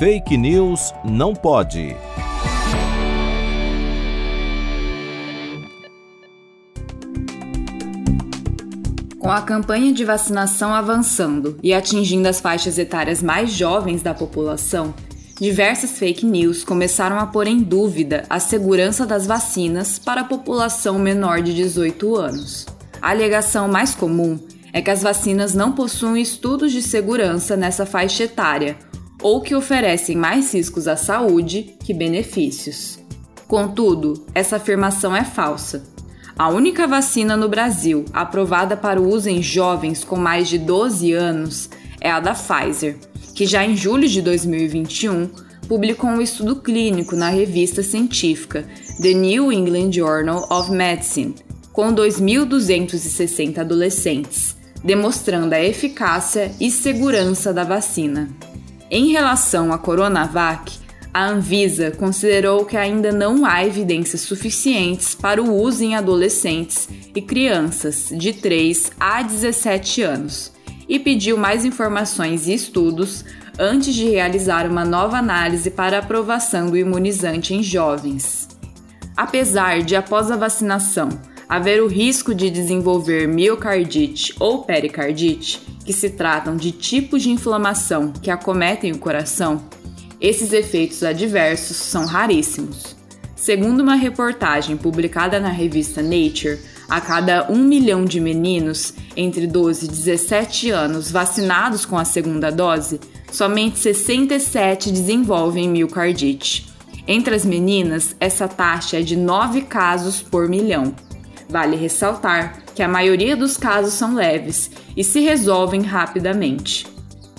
Fake News não pode. Com a campanha de vacinação avançando e atingindo as faixas etárias mais jovens da população, diversas fake news começaram a pôr em dúvida a segurança das vacinas para a população menor de 18 anos. A alegação mais comum é que as vacinas não possuem estudos de segurança nessa faixa etária ou que oferecem mais riscos à saúde que benefícios. Contudo, essa afirmação é falsa. A única vacina no Brasil aprovada para o uso em jovens com mais de 12 anos é a da Pfizer, que já em julho de 2021 publicou um estudo clínico na revista científica The New England Journal of Medicine, com 2.260 adolescentes, demonstrando a eficácia e segurança da vacina. Em relação à Coronavac, a Anvisa considerou que ainda não há evidências suficientes para o uso em adolescentes e crianças de 3 a 17 anos e pediu mais informações e estudos antes de realizar uma nova análise para aprovação do imunizante em jovens. Apesar de, após a vacinação, haver o risco de desenvolver miocardite ou pericardite, que se tratam de tipos de inflamação que acometem o coração, esses efeitos adversos são raríssimos. Segundo uma reportagem publicada na revista Nature, a cada 1 milhão de meninos entre 12 e 17 anos vacinados com a segunda dose, somente 67 desenvolvem miocardite. Entre as meninas, essa taxa é de 9 casos por milhão. Vale ressaltar que a maioria dos casos são leves e se resolvem rapidamente.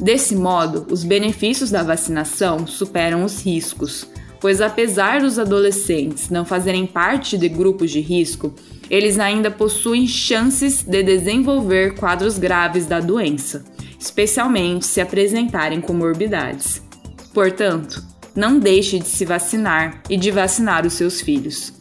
Desse modo, os benefícios da vacinação superam os riscos, pois apesar dos adolescentes não fazerem parte de grupos de risco, eles ainda possuem chances de desenvolver quadros graves da doença, especialmente se apresentarem comorbidades. Portanto, não deixe de se vacinar e de vacinar os seus filhos.